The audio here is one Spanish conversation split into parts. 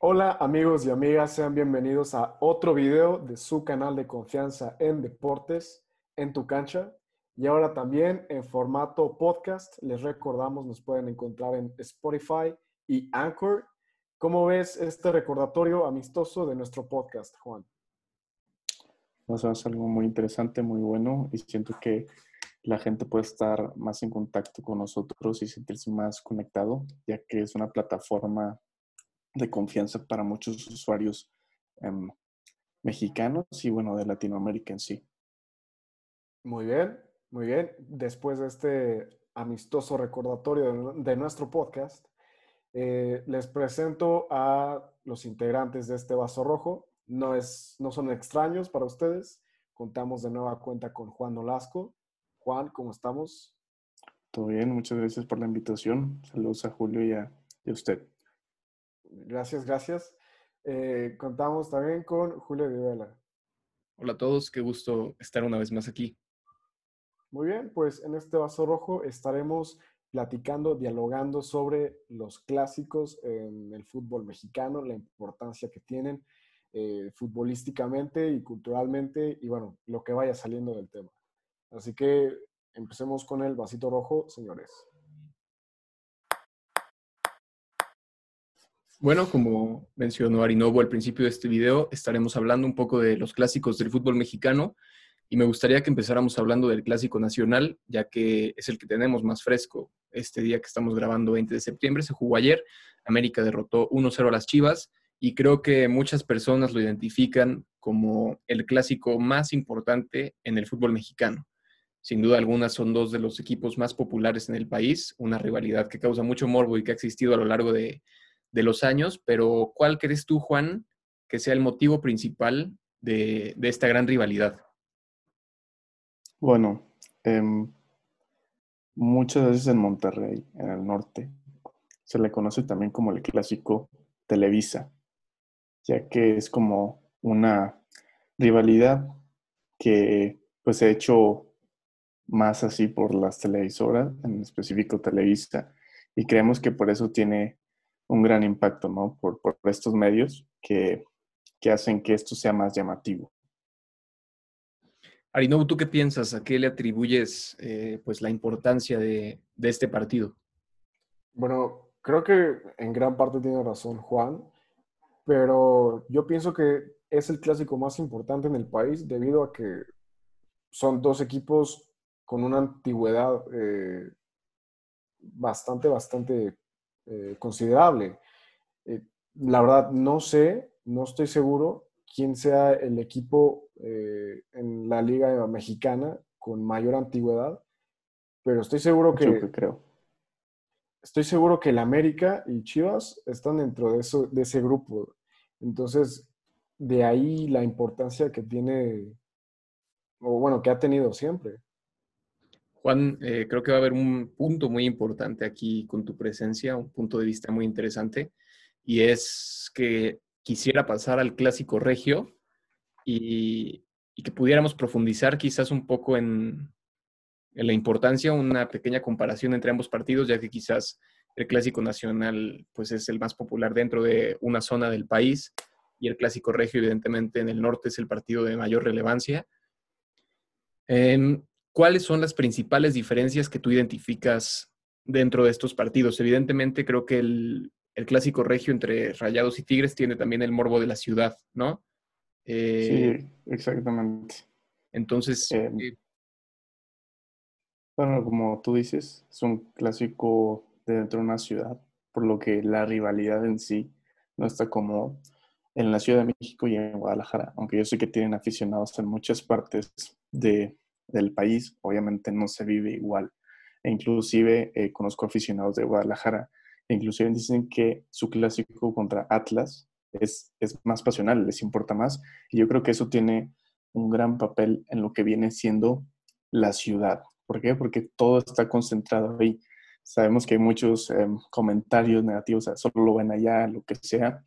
Hola amigos y amigas, sean bienvenidos a otro video de su canal de confianza en deportes, en tu cancha. Y ahora también en formato podcast, les recordamos, nos pueden encontrar en Spotify y Anchor. ¿Cómo ves este recordatorio amistoso de nuestro podcast, Juan? Nos es algo muy interesante, muy bueno y siento que la gente puede estar más en contacto con nosotros y sentirse más conectado, ya que es una plataforma de confianza para muchos usuarios em, mexicanos y bueno, de Latinoamérica en sí. Muy bien, muy bien. Después de este amistoso recordatorio de, nuestro podcast, eh, les presento a los integrantes de este vaso rojo. No, es, no son extraños para ustedes. Contamos de nueva cuenta con Juan Nolasco. Juan, ¿cómo estamos? Todo bien, muchas gracias por la invitación. Saludos a Julio y a, y a usted. Gracias, gracias. Eh, contamos también con Julio Vivela. Hola a todos, qué gusto estar una vez más aquí. Muy bien, pues en este vaso rojo estaremos platicando, dialogando sobre los clásicos en el fútbol mexicano, la importancia que tienen eh, futbolísticamente y culturalmente y bueno, lo que vaya saliendo del tema. Así que empecemos con el vasito rojo, señores. Bueno, como mencionó Arinovo al principio de este video, estaremos hablando un poco de los clásicos del fútbol mexicano y me gustaría que empezáramos hablando del clásico nacional, ya que es el que tenemos más fresco. Este día que estamos grabando, 20 de septiembre, se jugó ayer. América derrotó 1-0 a las Chivas y creo que muchas personas lo identifican como el clásico más importante en el fútbol mexicano. Sin duda alguna son dos de los equipos más populares en el país, una rivalidad que causa mucho morbo y que ha existido a lo largo de, de los años, pero ¿cuál crees tú, Juan, que sea el motivo principal de, esta gran rivalidad? Bueno, em, muchas veces en Monterrey, en el norte, se le conoce también como el clásico Televisa, ya que es como una rivalidad que pues se ha hecho más así por las televisoras, en específico Televisa, y creemos que por eso tiene un gran impacto, ¿no? Por, por estos medios que, que, hacen que esto sea más llamativo. Arinobu, ¿tú qué piensas? ¿A qué le atribuyes eh, pues la importancia de, de, este partido? Bueno, creo que en gran parte tiene razón Juan, pero yo pienso que es el clásico más importante en el país debido a que son dos equipos con una antigüedad eh, bastante, bastante eh, considerable. Eh, la verdad, no sé, no estoy seguro quién sea el equipo eh, en la liga mexicana con mayor antigüedad, pero estoy seguro que, creo. Estoy seguro que el América y Chivas están dentro de, eso, de ese grupo. Entonces, de ahí la importancia que tiene, o bueno, que ha tenido siempre. Juan, eh, creo que va a haber un punto muy importante aquí con tu presencia, un punto de vista muy interesante, y es que quisiera pasar al clásico regio y, que pudiéramos profundizar quizás un poco en, la importancia, una pequeña comparación entre ambos partidos, ya que quizás el clásico nacional pues es el más popular dentro de una zona del país y el clásico regio evidentemente en el norte es el partido de mayor relevancia. Em, ¿cuáles son las principales diferencias que tú identificas dentro de estos partidos? Evidentemente, creo que el, clásico regio entre Rayados y Tigres tiene también el morbo de la ciudad, ¿no? Eh, sí, exactamente. Entonces. Eh, eh, bueno, como tú dices, es un clásico de dentro de una ciudad, por lo que la rivalidad en sí no está como en la Ciudad de México y en Guadalajara, aunque yo sé que tienen aficionados en muchas partes de, del país, obviamente no se vive igual. E inclusive eh, conozco aficionados de Guadalajara, e inclusive dicen que su clásico contra Atlas es, es más pasional, les importa más. Y yo creo que eso tiene un gran papel en lo que viene siendo la ciudad. ¿Por qué? Porque todo está concentrado ahí. Sabemos que hay muchos em, comentarios negativos, solo lo ven allá, lo que sea,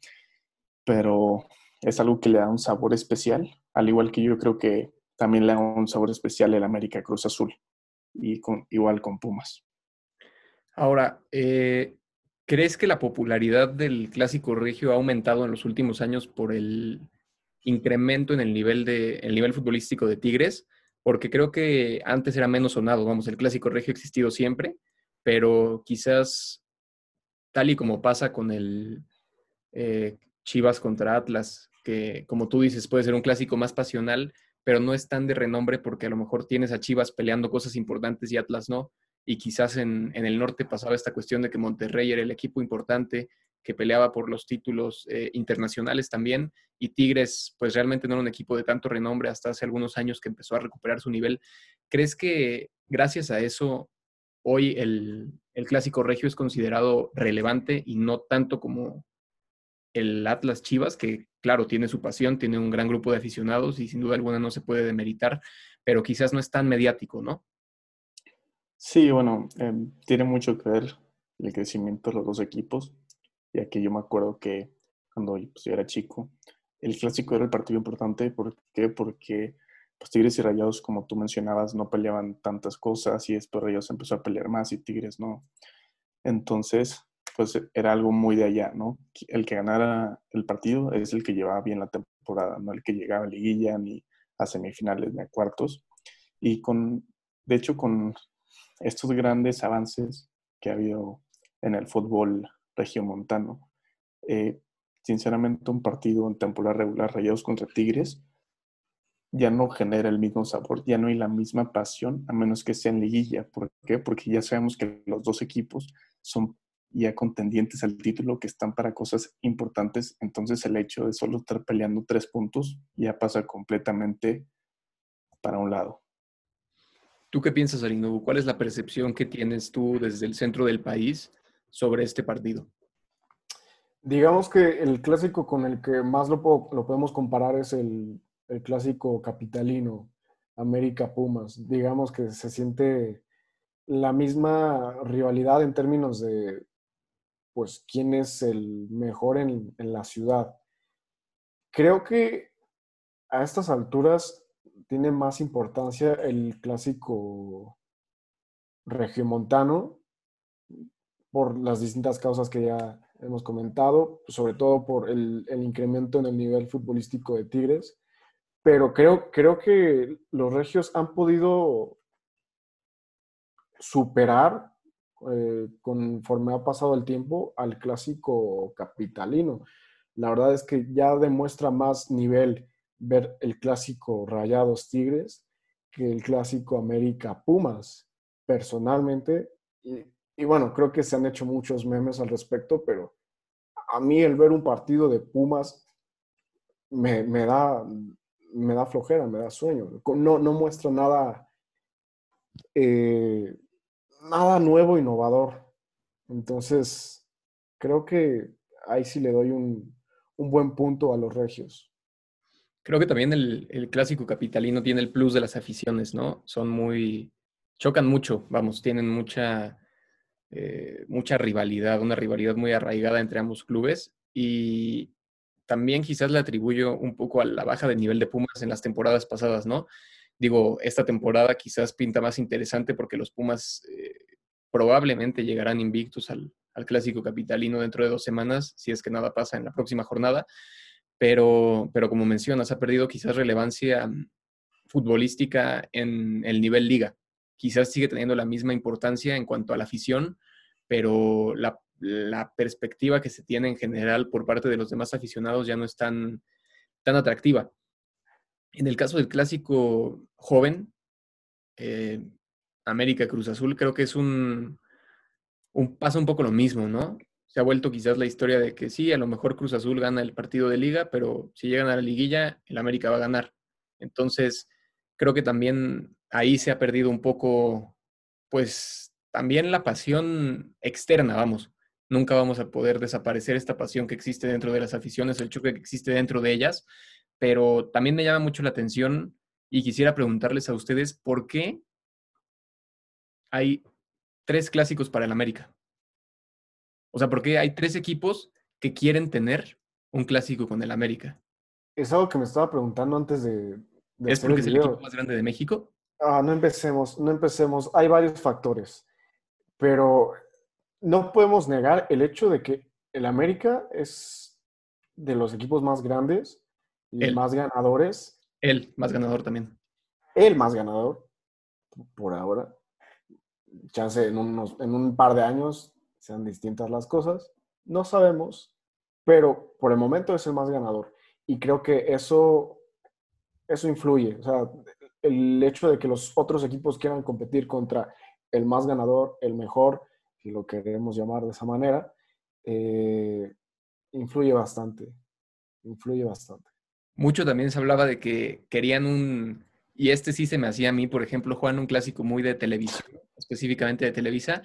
pero es algo que le da un sabor especial, al igual que yo creo que también le da un sabor especial el América Cruz Azul y con, igual con Pumas. Ahora, eh, ¿crees que la popularidad del clásico regio ha aumentado en los últimos años por el incremento en el nivel, de, el nivel futbolístico de Tigres? Porque creo que antes era menos sonado, vamos, el clásico regio ha existido siempre, pero quizás tal y como pasa con el eh, Chivas contra Atlas, que como tú dices puede ser un clásico más pasional, pero no es tan de renombre porque a lo mejor tienes a Chivas peleando cosas importantes y Atlas no. Y quizás en, el norte pasaba esta cuestión de que Monterrey era el equipo importante que peleaba por los títulos eh, internacionales también y Tigres pues realmente no era un equipo de tanto renombre hasta hace algunos años que empezó a recuperar su nivel. ¿Crees que gracias a eso hoy el, el clásico regio es considerado relevante y no tanto como el Atlas Chivas, que claro, tiene su pasión, tiene un gran grupo de aficionados y sin duda alguna no se puede demeritar, pero quizás no es tan mediático, ¿no? Sí, bueno, em, tiene mucho que ver el crecimiento de los dos equipos, ya que yo me acuerdo que cuando pues, yo era chico, el clásico era el partido importante, ¿por qué? Porque pues, Tigres y Rayados, como tú mencionabas, no peleaban tantas cosas y después Rayados empezó a pelear más y Tigres no. Entonces, pues era algo muy de allá, ¿no? El que ganara el partido es el que llevaba bien la temporada, no el que llegaba a liguilla ni a semifinales ni a cuartos. Y con, de hecho, con estos grandes avances que ha habido en el fútbol regiomontano, eh, sinceramente un partido en temporada regular Rayados contra Tigres ya no genera el mismo sabor, ya no hay la misma pasión, a menos que sea en liguilla. ¿Por qué? Porque ya sabemos que los dos equipos son ya contendientes al título que están para cosas importantes, entonces el hecho de solo estar peleando tres puntos ya pasa completamente para un lado. ¿Tú qué piensas, Arino? ¿Cuál es la percepción que tienes tú desde el centro del país sobre este partido? Digamos que el clásico con el que más lo, lo podemos comparar es el, el clásico capitalino, América Pumas. Digamos que se siente la misma rivalidad en términos de pues quién es el mejor en, la ciudad. Creo que a estas alturas tiene más importancia el clásico regiomontano por las distintas causas que ya hemos comentado, sobre todo por el, incremento en el nivel futbolístico de Tigres. Pero creo, creo que los regios han podido superar eh, conforme ha pasado el tiempo al clásico capitalino. La verdad es que ya demuestra más nivel ver el clásico Rayados Tigres que el clásico América Pumas, personalmente. Y, bueno, creo que se han hecho muchos memes al respecto, pero a mí el ver un partido de Pumas me, da, me da flojera, me da sueño. No, no muestra nada eh, nada nuevo, innovador. Entonces, creo que ahí sí le doy un, buen punto a los regios. Creo que también el, clásico capitalino tiene el plus de las aficiones, ¿no? Son muy, chocan mucho, vamos, tienen mucha, eh, mucha rivalidad, una rivalidad muy arraigada entre ambos clubes y también quizás le atribuyo un poco a la baja de nivel de Pumas en las temporadas pasadas, ¿no? Digo, esta temporada quizás pinta más interesante porque los Pumas eh, probablemente llegarán invictos al, clásico capitalino dentro de dos semanas, si es que nada pasa en la próxima jornada. Pero, pero como mencionas, ha perdido quizás relevancia futbolística en el nivel liga. Quizás sigue teniendo la misma importancia en cuanto a la afición, pero la, la perspectiva que se tiene en general por parte de los demás aficionados ya no es tan, tan atractiva. En el caso del clásico joven, eh, América Cruz Azul, creo que es un, un pasa un poco lo mismo, ¿no? Se ha vuelto quizás la historia de que sí, a lo mejor Cruz Azul gana el partido de liga, pero si llegan a la liguilla, el América va a ganar. Entonces, creo que también ahí se ha perdido un poco, pues también la pasión externa, vamos. Nunca vamos a poder desaparecer esta pasión que existe dentro de las aficiones, el choque que existe dentro de ellas, pero también me llama mucho la atención y quisiera preguntarles a ustedes por qué hay tres clásicos para el América. O sea, ¿por qué hay tres equipos que quieren tener un clásico con el América? Es algo que me estaba preguntando antes de... ¿Es porque es el equipo más grande de México? Ah, no empecemos, no empecemos. Hay varios factores, pero no podemos negar el hecho de que el América es de los equipos más grandes y El. más ganadores. Él, más ganador también. El más ganador, por ahora. Chance en, unos, en un par de años sean distintas las cosas. No sabemos, pero por el momento es el más ganador. Y creo que eso, eso influye. O sea, el hecho de que los otros equipos quieran competir contra el más ganador, el mejor, si lo queremos llamar de esa manera, eh, influye bastante. Influye bastante. Mucho también se hablaba de que querían un, y este sí se me hacía a mí, por ejemplo, Juan, un clásico muy de televisión, específicamente de Televisa,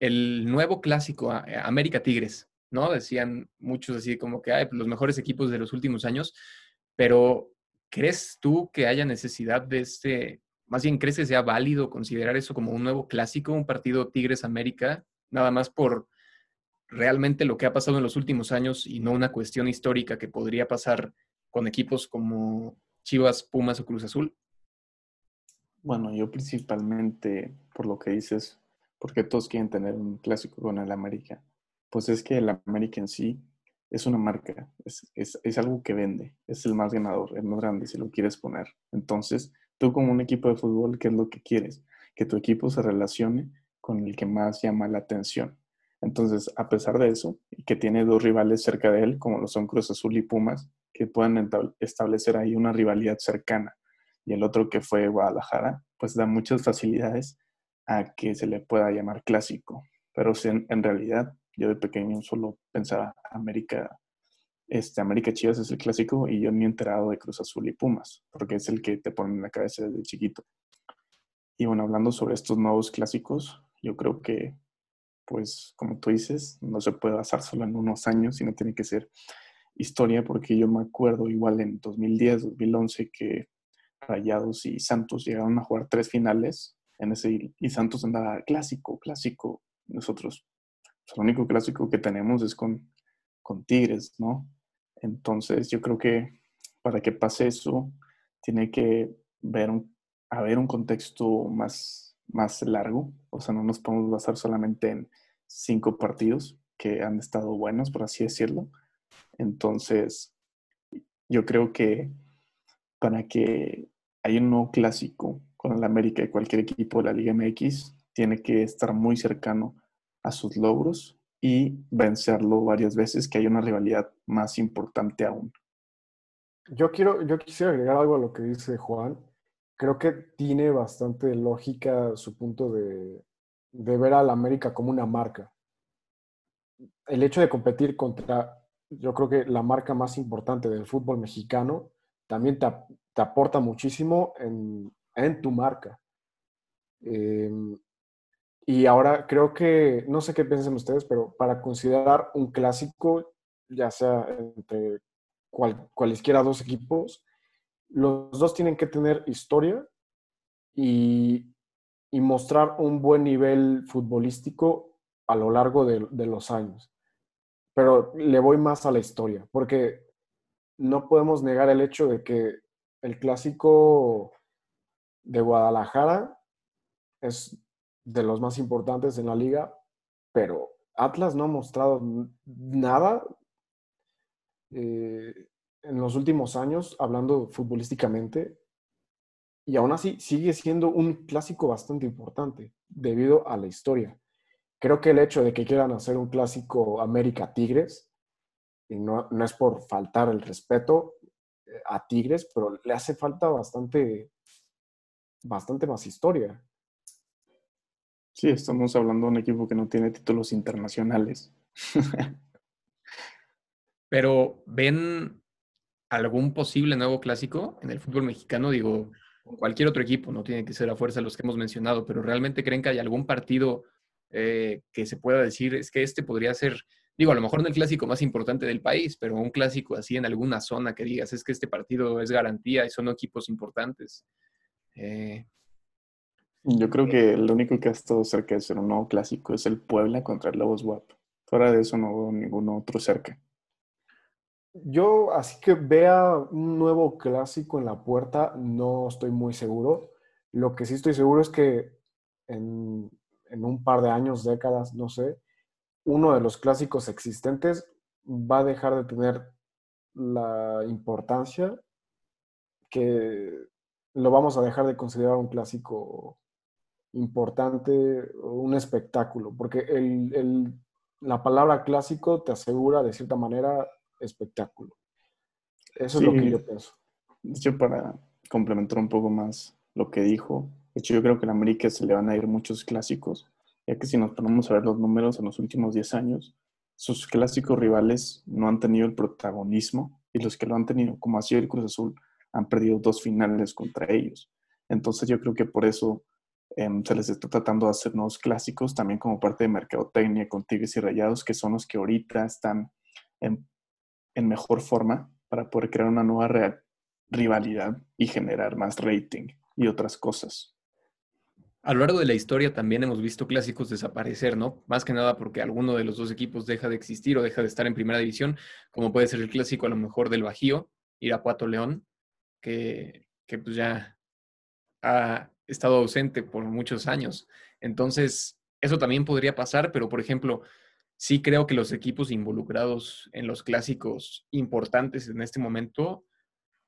el nuevo clásico, a- América Tigres, ¿no? Decían muchos así como que hay los mejores equipos de los últimos años, pero ¿crees tú que haya necesidad de este, más bien crees que sea válido considerar eso como un nuevo clásico, un partido Tigres-América, nada más por realmente lo que ha pasado en los últimos años y no una cuestión histórica que podría pasar con equipos como Chivas, Pumas o Cruz Azul? Bueno, yo principalmente, por lo que dices, porque todos quieren tener un clásico con el América, pues es que el América en sí es una marca, es, es, algo que vende, es el más ganador, el más grande, si lo quieres poner. Entonces, tú como un equipo de fútbol, ¿qué es lo que quieres? Que tu equipo se relacione con el que más llama la atención. Entonces, a pesar de eso, y que tiene dos rivales cerca de él, como lo son Cruz Azul y Pumas, que puedan establecer ahí una rivalidad cercana, y el otro que fue Guadalajara, pues da muchas facilidades a que se le pueda llamar clásico. Pero si en, en realidad, yo de pequeño solo pensaba América, este, América Chivas es el clásico y yo ni he enterado de Cruz Azul y Pumas, porque es el que te ponen en la cabeza desde chiquito. Y bueno, hablando sobre estos nuevos clásicos, yo creo que, pues, como tú dices, no se puede basar solo en unos años, sino tiene que ser historia, porque yo me acuerdo igual en 2010, 2011, que Rayados y Santos llegaron a jugar tres finales en ese y Santos andaba clásico, clásico. Nosotros, pues, el único clásico que tenemos es con, con Tigres, ¿no? Entonces, yo creo que para que pase eso, tiene que ver un, haber un contexto más, más largo. O sea, no nos podemos basar solamente en cinco partidos que han estado buenos, por así decirlo. Entonces, yo creo que para que haya un nuevo clásico con el América y cualquier equipo de la Liga MX, tiene que estar muy cercano a sus logros y vencerlo varias veces, que haya una rivalidad más importante aún. Yo quiero, yo quisiera agregar algo a lo que dice Juan. Creo que tiene bastante lógica su punto de, de ver a la América como una marca. El hecho de competir contra, yo creo que la marca más importante del fútbol mexicano, también te, te aporta muchísimo en, en tu marca. Eh, y ahora creo que, no sé qué piensan ustedes, pero para considerar un clásico, ya sea entre cual, cualesquiera dos equipos, los dos tienen que tener historia y, y mostrar un buen nivel futbolístico a lo largo de, de los años. Pero le voy más a la historia, porque no podemos negar el hecho de que el clásico de Guadalajara es de los más importantes en la liga, pero Atlas no ha mostrado nada eh, en los últimos años, hablando futbolísticamente, y aún así sigue siendo un clásico bastante importante debido a la historia. Creo que el hecho de que quieran hacer un clásico América Tigres, y no, no es por faltar el respeto eh, a Tigres, pero le hace falta bastante, bastante más historia. Sí, estamos hablando de un equipo que no tiene títulos internacionales. Pero ¿ven algún posible nuevo clásico en el fútbol mexicano? Digo, con cualquier otro equipo, no tiene que ser a fuerza los que hemos mencionado, pero ¿realmente creen que hay algún partido eh, que se pueda decir, es que este podría ser, digo, a lo mejor no el clásico más importante del país, pero un clásico así en alguna zona que digas, es que este partido es garantía y son equipos importantes? Eh, Yo creo que lo único que ha estado cerca de ser un nuevo clásico es el Puebla contra el Lobos WAP. Fuera de eso no veo ningún otro cerca. Yo, así que vea un nuevo clásico en la puerta, no estoy muy seguro. Lo que sí estoy seguro es que en, en un par de años, décadas, no sé, uno de los clásicos existentes va a dejar de tener la importancia que lo vamos a dejar de considerar un clásico importante, un espectáculo, porque el, la palabra clásico te asegura de cierta manera espectáculo. Eso es lo que yo pienso. Hecho, para complementar un poco más lo que dijo, de hecho yo creo que a América se le van a ir muchos clásicos, ya que si nos ponemos a ver los números en los últimos 10 años, sus clásicos rivales no han tenido el protagonismo y los que lo han tenido, como así el Cruz Azul, han perdido dos finales contra ellos. Entonces yo creo que por eso em, se les está tratando de hacer nuevos clásicos, también como parte de mercadotecnia con Tigres y Rayados, que son los que ahorita están en, en mejor forma para poder crear una nueva rivalidad y generar más rating y otras cosas. A lo largo de la historia también hemos visto clásicos desaparecer, ¿no? Más que nada porque alguno de los dos equipos deja de existir o deja de estar en primera división, como puede ser el clásico a lo mejor del Bajío, Irapuato León, que, que pues ya ha estado ausente por muchos años. Entonces, eso también podría pasar, pero por ejemplo, sí creo que los equipos involucrados en los clásicos importantes en este momento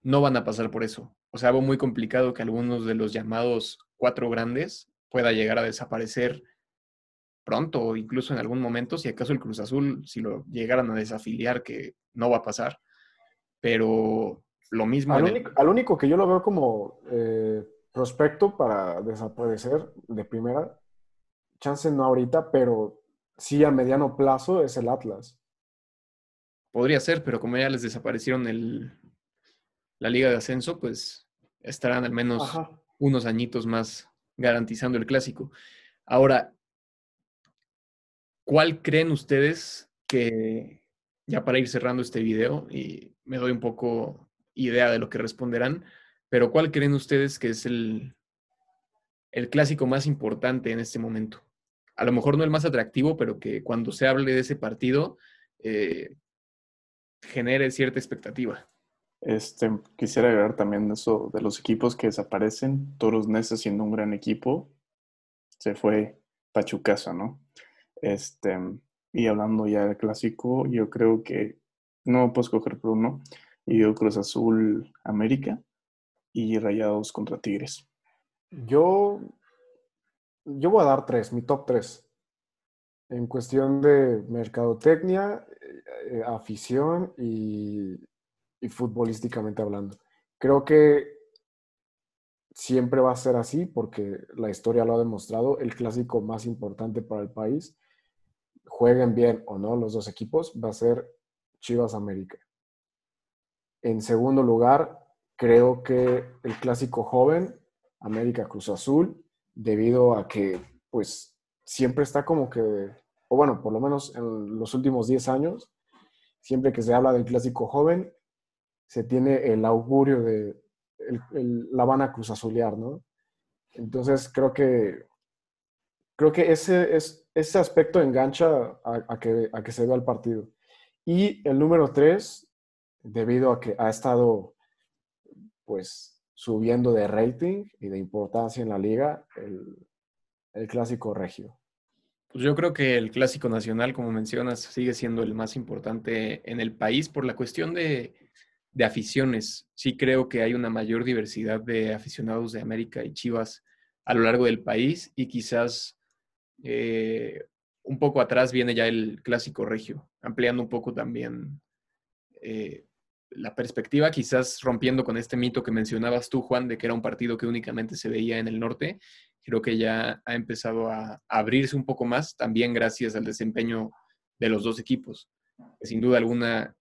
no van a pasar por eso. O sea, algo muy complicado que algunos de los llamados cuatro grandes pueda llegar a desaparecer pronto o incluso en algún momento, si acaso el Cruz Azul, si lo llegaran a desafiliar, que no va a pasar. Pero lo mismo. Al, único, único, que yo lo veo como eh, prospecto para desaparecer de primera, chance no ahorita, pero sí a mediano plazo es el Atlas. Podría ser, pero como ya les desaparecieron el, la liga de ascenso, pues estarán al menos unos añitos más garantizando el clásico. Ahora, ¿cuál creen ustedes que, ya para ir cerrando este video, y me doy un poco idea de lo que responderán, pero ¿cuál creen ustedes que es el, el clásico más importante en este momento? A lo mejor no el más atractivo, pero que cuando se hable de ese partido eh, genere cierta expectativa. Este, quisiera agregar también eso de los equipos que desaparecen. Toros Nesa siendo un gran equipo, se fue Pachucasa, ¿no? Este, y hablando ya del clásico, yo creo que no puedo escoger por uno. Y yo Cruz Azul América y Rayados contra Tigres. Yo, yo voy a dar tres, mi top tres. En cuestión de mercadotecnia, eh, afición y y futbolísticamente hablando. Creo que siempre va a ser así porque la historia lo ha demostrado. El clásico más importante para el país, jueguen bien o no los dos equipos, va a ser Chivas América. En segundo lugar, creo que el clásico joven, América Cruz Azul, debido a que pues siempre está como que, o bueno, por lo menos en los últimos 10 años, siempre que se habla del clásico joven, se tiene el augurio de la van a cruz azulear, ¿no? Entonces creo que creo que ese, es, ese aspecto engancha a, que, a que se vea el partido. Y el número tres, debido a que ha estado pues subiendo de rating y de importancia en la liga, el, el clásico regio. Pues yo creo que el clásico nacional, como mencionas, sigue siendo el más importante en el país por la cuestión de, de aficiones. Sí creo que hay una mayor diversidad de aficionados de América y Chivas a lo largo del país y quizás eh, un poco atrás viene ya el clásico regio, ampliando un poco también eh, la perspectiva, quizás rompiendo con este mito que mencionabas tú, Juan, de que era un partido que únicamente se veía en el norte. Creo que ya ha empezado a abrirse un poco más, también gracias al desempeño de los dos equipos. sin duda alguna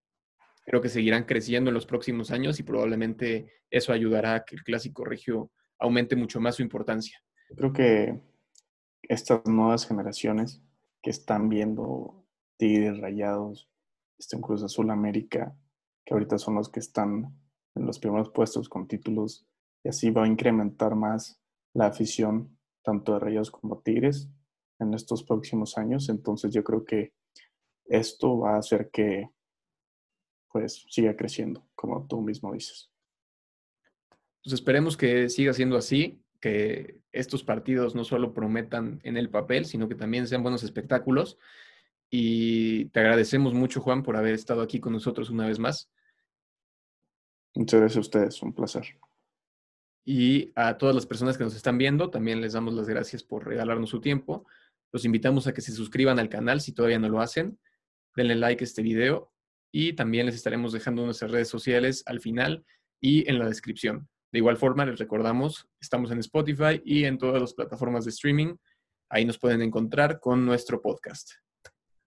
creo que seguirán creciendo en los próximos años y probablemente eso ayudará a que el clásico regio aumente mucho más su importancia. Creo que estas nuevas generaciones que están viendo Tigres Rayados, este Cruz Azul América, que ahorita son los que están en los primeros puestos con títulos, y así va a incrementar más la afición tanto de Rayados como Tigres en estos próximos años. Entonces yo creo que esto va a hacer que pues siga creciendo, como tú mismo dices. Pues esperemos que siga siendo así. que estos partidos no solo prometan en el papel, sino que también sean buenos espectáculos. Y te agradecemos mucho, Juan, por haber estado aquí con nosotros una vez más. Muchas gracias a ustedes, un placer. Y a todas las personas que nos están viendo, también les damos las gracias por regalarnos su tiempo. Los invitamos a que se suscriban al canal si todavía no lo hacen. Denle like a este video y también les estaremos dejando nuestras redes sociales al final y en la descripción. De igual forma, les recordamos, estamos en Spotify y en todas las plataformas de streaming. Ahí nos pueden encontrar con nuestro podcast.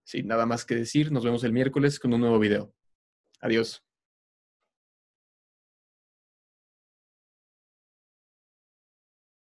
Sin nada más que decir, nos vemos el miércoles con un nuevo video. Adiós.